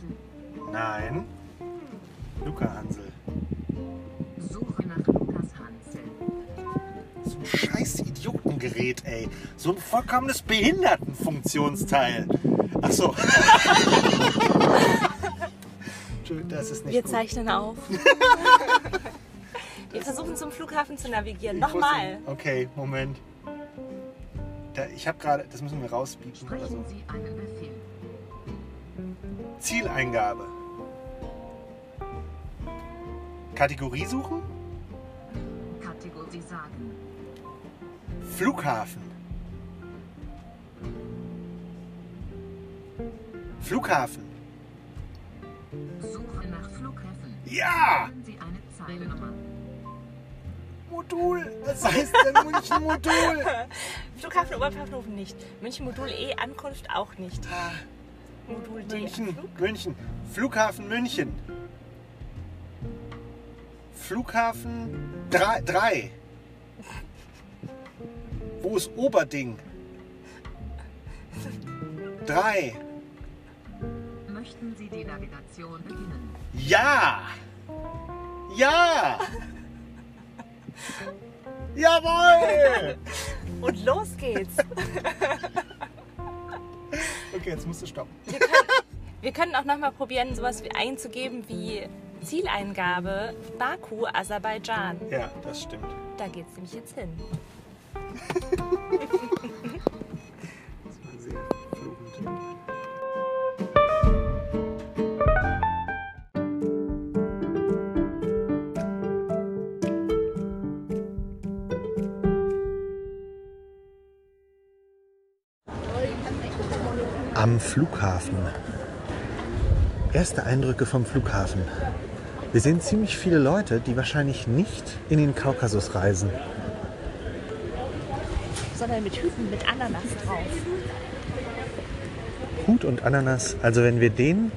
München. Nein. Luca Hansel. Suche nach Lukas Hansel. So ein scheiß Idiotengerät, ey. So ein vollkommenes Behindertenfunktionsteil. Ach so. Entschuldigung, das ist nicht Wir gut. zeichnen auf. Wir versuchen zum Flughafen zu navigieren. Ich wusste- Nochmal. Okay, Moment. Da, ich habe gerade, das müssen wir rausbieten oder so. Sprechen Sie einen Befehl. Zieleingabe. Kategorie suchen? Kategorie sagen. Flughafen. Flughafen. Suche nach Flughäfen. Ja! Sie eine Zeilennummer. Modul. Was heißt denn München Modul? Flughafen Oberpfaffenhofen nicht. München Modul E Ankunft auch nicht. Modul D. München, Flug. München. Flughafen München. Flughafen 3. Wo ist Oberding? 3. Möchten Sie die Navigation beginnen? Ja! Ja! Jawohl! Und los geht's. Okay, jetzt musst du stoppen. Wir können auch nochmal probieren, sowas wie einzugeben wie Zieleingabe Baku, Aserbaidschan. Ja, das stimmt. Da geht's nämlich jetzt hin. Am Flughafen. Erste Eindrücke vom Flughafen. Wir sehen ziemlich viele Leute, die wahrscheinlich nicht in den Kaukasus reisen. Sondern mit Hüten mit Ananas drauf. Hut und Ananas. Also wenn wir den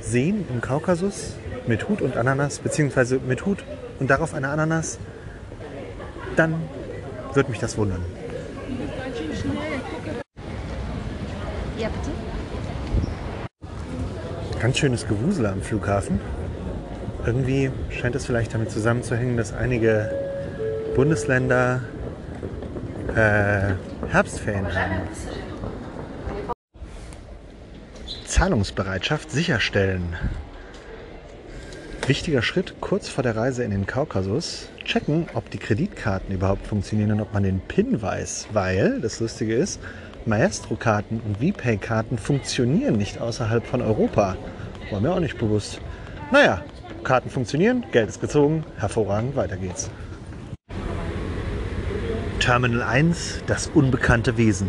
sehen im Kaukasus mit Hut und Ananas, beziehungsweise mit Hut und darauf eine Ananas, dann wird mich das wundern. Ja, bitte? Ganz schönes Gewusel am Flughafen. Irgendwie scheint es vielleicht damit zusammenzuhängen, dass einige Bundesländer äh, Herbstferien haben. Zahlungsbereitschaft sicherstellen. Wichtiger Schritt kurz vor der Reise in den Kaukasus. Checken, ob die Kreditkarten überhaupt funktionieren und ob man den PIN weiß. Weil, das Lustige ist, Maestro-Karten und VPay-Karten funktionieren nicht außerhalb von Europa. War mir auch nicht bewusst. Naja, Karten funktionieren, Geld ist gezogen, hervorragend, weiter geht's. Terminal 1, das unbekannte Wesen.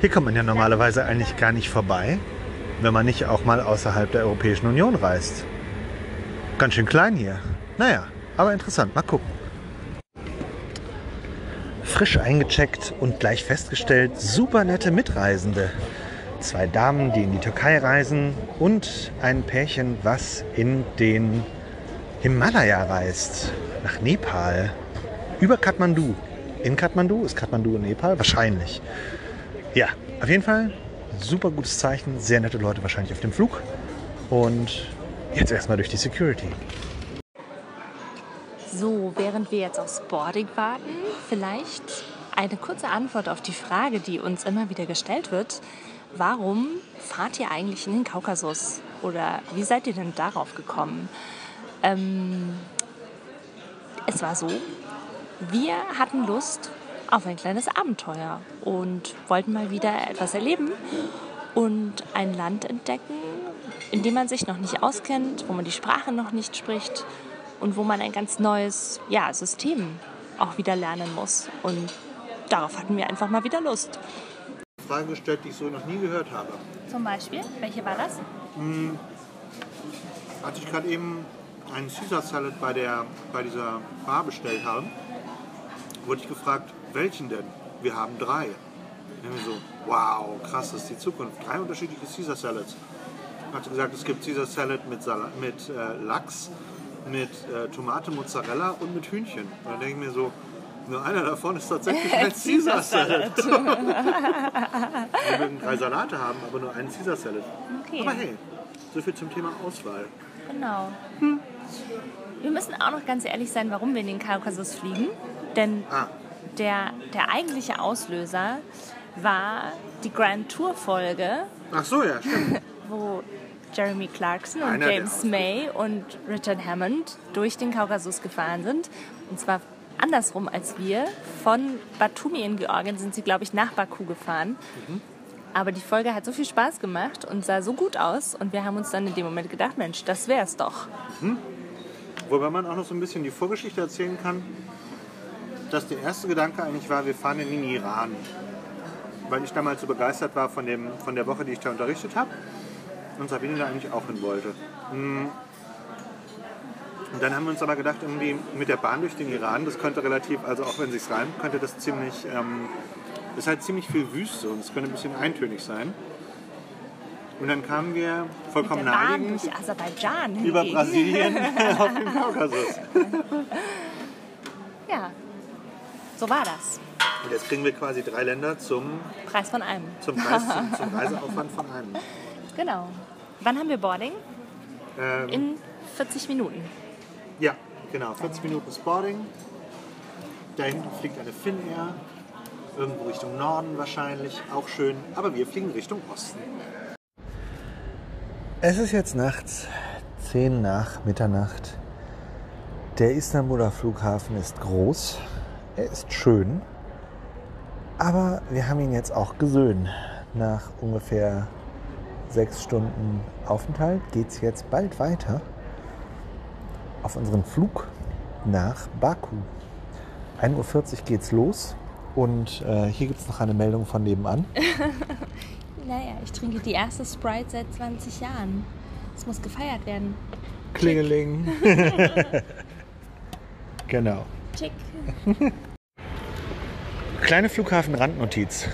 Hier kommt man ja normalerweise eigentlich gar nicht vorbei, wenn man nicht auch mal außerhalb der Europäischen Union reist. Ganz schön klein hier. Naja, aber interessant, mal gucken. Frisch eingecheckt und gleich festgestellt, super nette Mitreisende. Zwei Damen, die in die Türkei reisen und ein Pärchen, was in den Himalaya reist, nach Nepal, über Kathmandu. In Kathmandu? Ist Kathmandu in Nepal? Wahrscheinlich. Ja, auf jeden Fall super gutes Zeichen, sehr nette Leute wahrscheinlich auf dem Flug. Und jetzt erstmal durch die Security. So, während wir jetzt aufs Boarding warten, vielleicht eine kurze Antwort auf die Frage, die uns immer wieder gestellt wird. Warum fahrt ihr eigentlich in den Kaukasus? Oder wie seid ihr denn darauf gekommen? Ähm, es war so, wir hatten Lust auf ein kleines Abenteuer und wollten mal wieder etwas erleben und ein Land entdecken, in dem man sich noch nicht auskennt, wo man die Sprache noch nicht spricht und wo man ein ganz neues ja, System auch wieder lernen muss. Und darauf hatten wir einfach mal wieder Lust. Frage gestellt, die ich so noch nie gehört habe. Zum Beispiel, welche war das? Als ich gerade eben einen Caesar Salad bei, der, bei dieser Bar bestellt habe, wurde ich gefragt, welchen denn? Wir haben drei. Ich mir so, wow, krass, das ist die Zukunft. Drei unterschiedliche Caesar Salads. Hat sie gesagt, es gibt Caesar Salad mit, Sala mit äh, Lachs, mit äh, Tomate, Mozzarella und mit Hühnchen. Und dann denke ich mir so, nur einer davon ist tatsächlich ein Caesar Salad. Wir würden drei Salate haben, aber nur einen Caesar Salad. Okay. Aber hey, So viel zum Thema Auswahl. Genau. Wir müssen auch noch ganz ehrlich sein, warum wir in den Kaukasus fliegen. Denn Ah, der, der eigentliche Auslöser war die Grand Tour Folge, ach so, ja, stimmt. wo Jeremy Clarkson und Einer James May und Richard Hammond durch den Kaukasus gefahren sind. Und zwar andersrum als wir. Von Batumi in Georgien sind sie, glaube ich, nach Baku gefahren. Aber die Folge hat so viel Spaß gemacht und sah so gut aus. Und wir haben uns dann in dem Moment gedacht, Mensch, das wär's doch. Wobei man auch noch so ein bisschen die Vorgeschichte erzählen kann, dass der erste Gedanke eigentlich war, wir fahren in den Iran. Weil ich damals so begeistert war von, dem, von der Woche, die ich da unterrichtet habe. Und Sabine da eigentlich auch hin wollte. Mm. Und dann haben wir uns aber gedacht, irgendwie mit der Bahn durch den Iran, das könnte relativ, also auch wenn sich's reimt, könnte das ziemlich, ähm, ist halt ziemlich viel Wüste und es könnte ein bisschen eintönig sein. Und dann kamen wir Mit vollkommen der Bahn naheliegend durch Aserbaidschan über. Brasilien auf den Kaukasus. Ja, so war das. Und jetzt kriegen wir quasi drei Länder zum, Preis von einem. zum, Preis, zum, zum Reiseaufwand von einem. Genau. Wann haben wir Boarding? Ähm, In 40 Minuten. ja, genau. 40 Minuten Sporting. Da hinten fliegt eine Finnair. Irgendwo Richtung Norden wahrscheinlich. Auch schön. Aber wir fliegen Richtung Osten. Es ist jetzt nachts 10 nach Mitternacht. Der Istanbuler Flughafen ist groß. Er ist schön. Aber wir haben ihn jetzt auch gesöhnt. Nach ungefähr sechs Stunden Aufenthalt geht es jetzt bald weiter auf unseren Flug nach Baku. 1.40 Uhr geht's los und äh, hier gibt es noch eine Meldung von nebenan. Naja, ich trinke die erste Sprite seit 20 Jahren. Es muss gefeiert werden. Klingeling. genau. Chick. Kleine Flughafen-Randnotiz.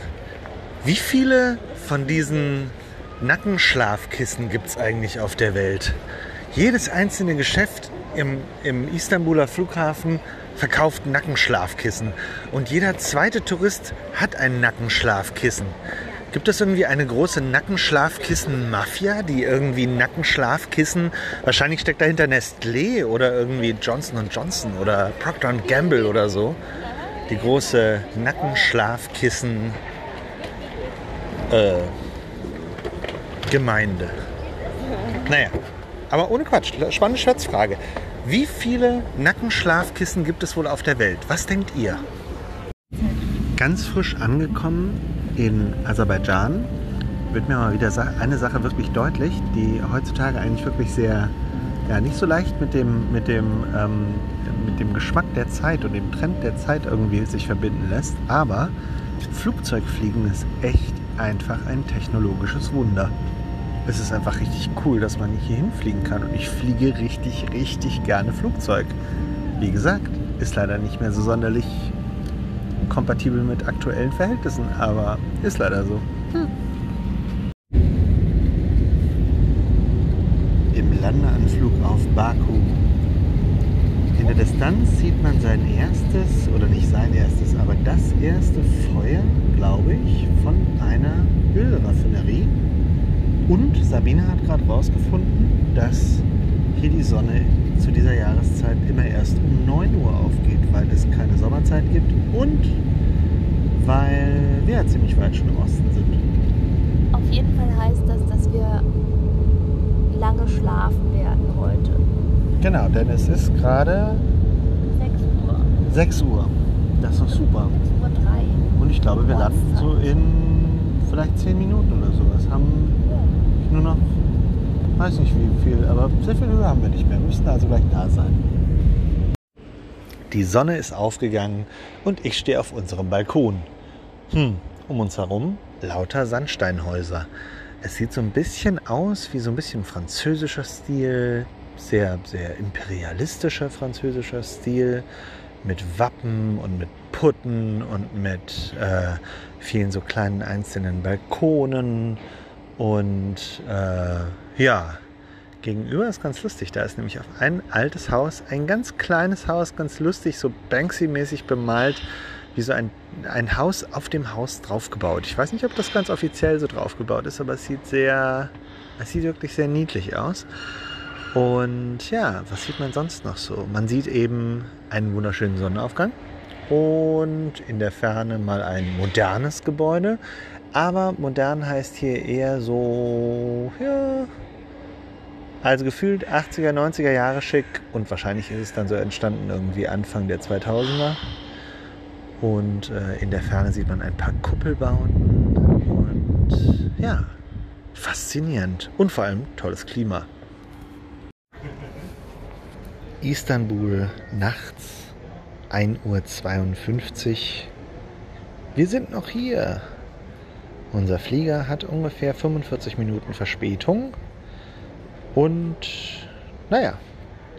Wie viele von diesen Nackenschlafkissen gibt es eigentlich auf der Welt? Jedes einzelne Geschäft im, im Istanbuler Flughafen verkauft Nackenschlafkissen. Und jeder zweite Tourist hat ein Nackenschlafkissen. Gibt es irgendwie eine große Nackenschlafkissen-Mafia, die irgendwie Nackenschlafkissen, wahrscheinlich steckt dahinter Nestlé oder irgendwie Johnson Johnson oder Procter Gamble oder so, die große Nackenschlafkissen äh, Gemeinde. Naja, aber ohne Quatsch, spannende Schätzfrage. Wie viele Nackenschlafkissen gibt es wohl auf der Welt? Was denkt ihr? Ganz frisch angekommen in Aserbaidschan wird mir mal wieder eine Sache wirklich deutlich, die heutzutage eigentlich wirklich sehr, ja, nicht so leicht mit dem, mit dem, ähm, mit dem Geschmack der Zeit und dem Trend der Zeit irgendwie sich verbinden lässt. Aber Flugzeugfliegen ist echt einfach ein technologisches Wunder. Es ist einfach richtig cool, dass man hier hinfliegen kann. Und ich fliege richtig, richtig gerne Flugzeug. Wie gesagt, ist leider nicht mehr so sonderlich kompatibel mit aktuellen Verhältnissen, aber ist leider so. Im Landeanflug auf Baku. In der Distanz sieht man sein erstes, oder nicht sein erstes, aber das erste Feuer, glaube ich, von einer Ölraffinerie. Und Sabine hat gerade rausgefunden, dass hier die Sonne zu dieser Jahreszeit immer erst um 9 Uhr aufgeht, weil es keine Sommerzeit gibt und weil wir ja ziemlich weit schon im Osten sind. Auf jeden Fall heißt das, dass wir lange schlafen werden heute. Genau, denn es ist gerade 6 Uhr, 6 Uhr. Das ist doch super. 6 Uhr 3. Und ich glaube, wir landen so in vielleicht 10 Minuten oder sowas. Haben nur noch, weiß nicht wie viel, aber sehr viel Höhe haben wir nicht mehr. Wir müssen also gleich da sein. Die Sonne ist aufgegangen und ich stehe auf unserem Balkon. Hm, um uns herum lauter Sandsteinhäuser. Es sieht so ein bisschen aus wie so ein bisschen französischer Stil, sehr, sehr imperialistischer französischer Stil, mit Wappen und mit Putten und mit äh, vielen so kleinen einzelnen Balkonen. Und äh, ja, gegenüber ist ganz lustig. Da ist nämlich auf ein altes Haus, ein ganz kleines Haus, ganz lustig, so Banksy-mäßig bemalt, wie so ein, ein Haus auf dem Haus draufgebaut. Ich weiß nicht, ob das ganz offiziell so draufgebaut ist, aber es sieht sehr, Es sieht wirklich sehr niedlich aus. Und ja, was sieht man sonst noch so? Man sieht eben einen wunderschönen Sonnenaufgang und in der Ferne mal ein modernes Gebäude. Aber modern heißt hier eher so, ja, also gefühlt 80er, 90er Jahre schick und wahrscheinlich ist es dann so entstanden irgendwie Anfang der 2000er. Und äh, in der Ferne sieht man ein paar Kuppelbauten und ja, faszinierend und vor allem tolles Klima. Istanbul nachts 1.52 Uhr. Wir sind noch hier. Unser Flieger hat ungefähr 45 Minuten Verspätung. Und naja,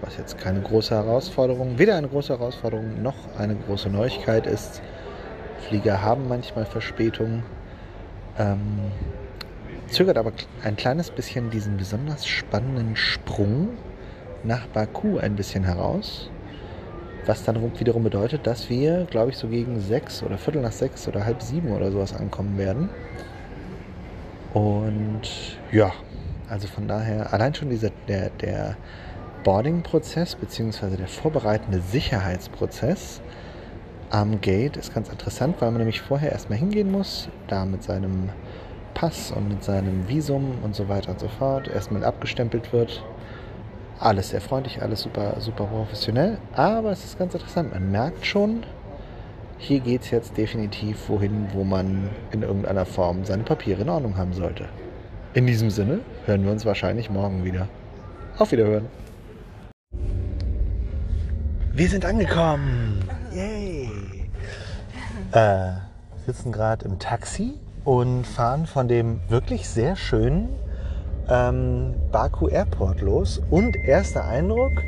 was jetzt keine große Herausforderung, weder eine große Herausforderung noch eine große Neuigkeit ist. Flieger haben manchmal Verspätung. Ähm, zögert aber ein kleines bisschen diesen besonders spannenden Sprung nach Baku ein bisschen heraus. Was dann wiederum bedeutet, dass wir, glaube ich, so gegen sechs oder Viertel nach sechs oder halb sieben oder sowas ankommen werden. Und ja, also von daher, allein schon dieser, der, der Boarding-Prozess bzw. der vorbereitende Sicherheitsprozess am Gate ist ganz interessant, weil man nämlich vorher erstmal hingehen muss, da mit seinem Pass und mit seinem Visum und so weiter und so fort erstmal abgestempelt wird alles sehr freundlich, alles super, super professionell. Aber es ist ganz interessant. Man merkt schon, hier geht es jetzt definitiv wohin, wo man in irgendeiner Form seine Papiere in Ordnung haben sollte. In diesem Sinne hören wir uns wahrscheinlich morgen wieder. Auf Wiederhören. Wir sind angekommen. Yay. Äh, sitzen gerade im Taxi und fahren von dem wirklich sehr schönen ähm, Baku Airport los. Und erster Eindruck,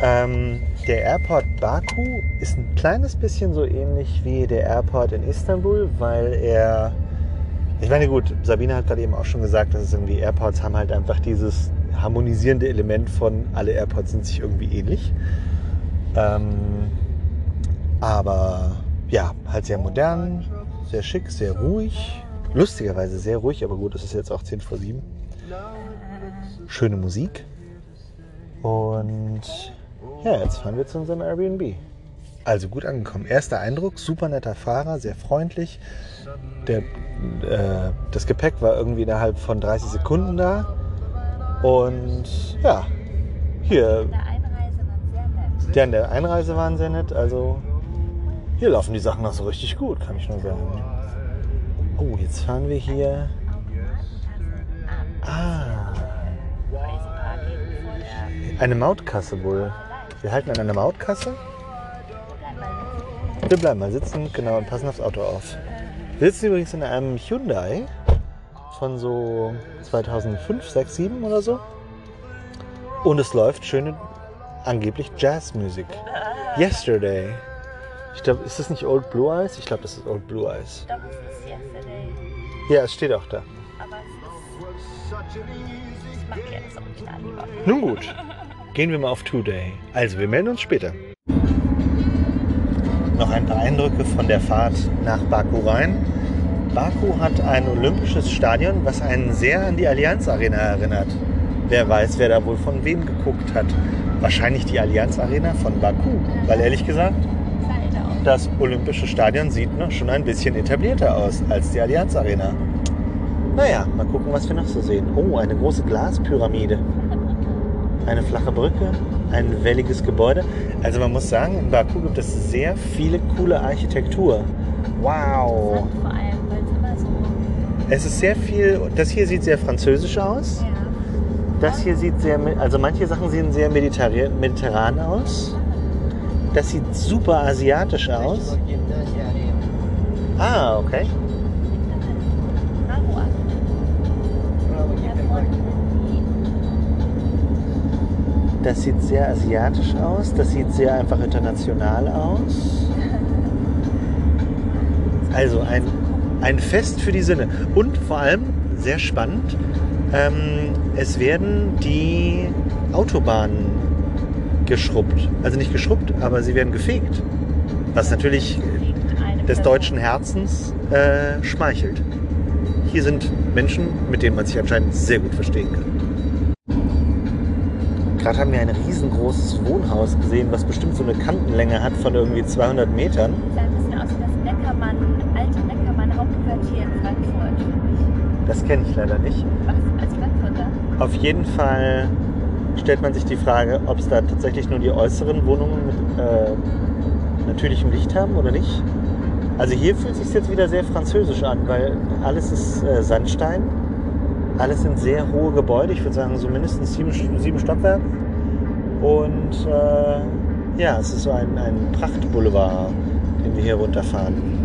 ähm, der Airport Baku ist ein kleines bisschen so ähnlich wie der Airport in Istanbul, weil er, ich meine gut, Sabine hat gerade eben auch schon gesagt, dass es irgendwie Airports haben halt einfach dieses harmonisierende Element von alle Airports sind sich irgendwie ähnlich. Ähm, aber ja, halt sehr modern, sehr schick, sehr ruhig. Lustigerweise sehr ruhig, aber gut, es ist jetzt auch 10 vor 7 schöne Musik. Und ja, jetzt fahren wir zu unserem Airbnb. Also gut angekommen. Erster Eindruck, super netter Fahrer, sehr freundlich. Der, äh, das Gepäck war irgendwie innerhalb von 30 Sekunden da. Und ja, hier. Der an der Einreise waren sehr nett. Also hier laufen die Sachen noch so richtig gut, kann ich nur sagen. Oh, jetzt fahren wir hier. Ah. Eine Mautkasse wohl. Wir halten an einer Mautkasse. Wir bleiben mal sitzen, genau, und passen aufs Auto auf. Wir sitzen übrigens in einem Hyundai von so 2005, 6, 7 oder so. Und es läuft schöne, angeblich Jazzmusik. Yesterday. Ich glaube, ist das nicht Old Blue Eyes? Ich glaube, das ist Old Blue Eyes. Doch, es ist yesterday. Ja, es steht auch da. Aber es. Ich mag jetzt Original lieber. Nun gut, gehen wir mal auf Today. Also, wir melden uns später. Noch ein paar Eindrücke von der Fahrt nach Baku rein. Baku hat ein olympisches Stadion, was einen sehr an die Allianz Arena erinnert. Wer weiß, wer da wohl von wem geguckt hat. Wahrscheinlich die Allianz Arena von Baku. Weil ehrlich gesagt, auch. das olympische Stadion sieht noch schon ein bisschen etablierter aus als die Allianz Arena. Naja, mal gucken, was wir noch so sehen. Oh, eine große Glaspyramide. Eine flache Brücke, ein welliges Gebäude. Also man muss sagen, in Baku gibt es sehr viele coole Architektur. Wow. Vor allem, weil es immer so. Es ist sehr viel, das hier sieht sehr französisch aus. Ja. Das hier sieht sehr, also manche Sachen sehen sehr mediterran, mediterran aus. Das sieht super asiatisch aus. Ah, okay. Das sieht sehr asiatisch aus. Das sieht sehr einfach international aus. Also ein, ein Fest für die Sinne. Und vor allem, sehr spannend, ähm, es werden die Autobahnen geschrubbt. Also nicht geschrubbt, aber sie werden gefegt. Was natürlich des deutschen Herzens äh, schmeichelt. hier sind Menschen, mit denen man sich anscheinend sehr gut verstehen kann. Gerade haben wir ein riesengroßes Wohnhaus gesehen, was bestimmt so eine Kantenlänge hat von irgendwie 200 Metern. Sah ein bisschen aus wie das Neckermann, alte Neckermann Hauptquartier in Frankfurt. Das kenne ich leider nicht. Was als Frankfurter? Auf jeden Fall stellt man sich die Frage, ob es da tatsächlich nur die äußeren Wohnungen mit äh, natürlichem Licht haben oder nicht. Also hier fühlt es sich jetzt wieder sehr französisch an, weil alles ist äh, Sandstein. Alles sind sehr hohe Gebäude, ich würde sagen so mindestens sieben, sieben Stockwerke. Und äh, ja, es ist so ein, ein Prachtboulevard, den wir hier runterfahren.